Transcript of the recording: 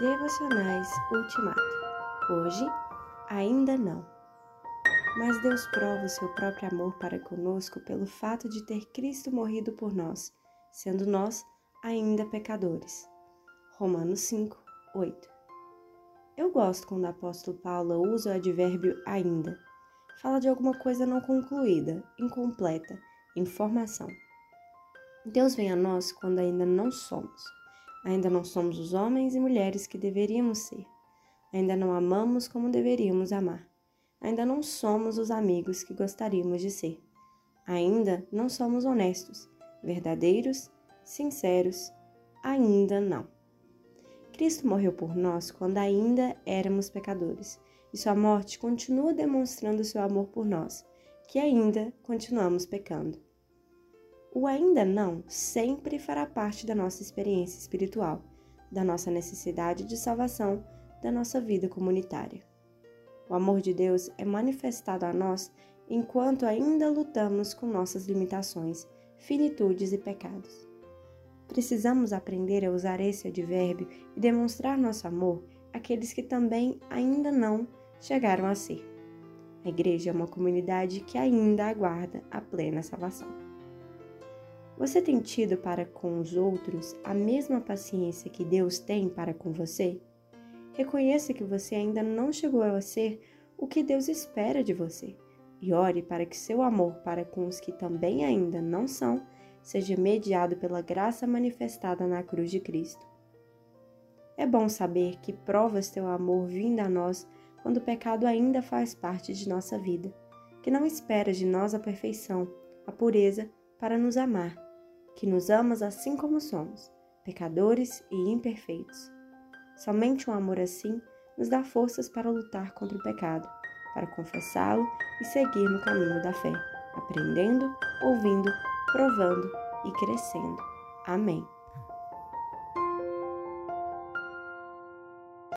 Devocionais Ultimato. Hoje, ainda não. Mas Deus prova o seu próprio amor para conosco pelo fato de ter Cristo morrido por nós, sendo nós ainda pecadores. Romanos 5, 8. Eu gosto quando o apóstolo Paulo usa o advérbio ainda. Fala de alguma coisa não concluída, incompleta, informação. Deus vem a nós quando ainda não somos. Ainda não somos os homens e mulheres que deveríamos ser. Ainda não amamos como deveríamos amar. Ainda não somos os amigos que gostaríamos de ser. Ainda não somos honestos, verdadeiros, sinceros. Ainda não. Cristo morreu por nós quando ainda éramos pecadores, e sua morte continua demonstrando seu amor por nós, que ainda continuamos pecando. O ainda não sempre fará parte da nossa experiência espiritual, da nossa necessidade de salvação, da nossa vida comunitária. O amor de Deus é manifestado a nós enquanto ainda lutamos com nossas limitações, finitudes e pecados. Precisamos aprender a usar esse advérbio e demonstrar nosso amor àqueles que também ainda não chegaram a ser. A igreja é uma comunidade que ainda aguarda a plena salvação. Você tem tido para com os outros a mesma paciência que Deus tem para com você? Reconheça que você ainda não chegou a ser o que Deus espera de você e ore para que seu amor para com os que também ainda não são seja mediado pela graça manifestada na cruz de Cristo. É bom saber que provas teu amor vindo a nós quando o pecado ainda faz parte de nossa vida, que não espera de nós a perfeição, a pureza para nos amar que nos amas assim como somos, pecadores e imperfeitos. Somente um amor assim nos dá forças para lutar contra o pecado, para confessá-lo e seguir no caminho da fé, aprendendo, ouvindo, provando e crescendo. Amém.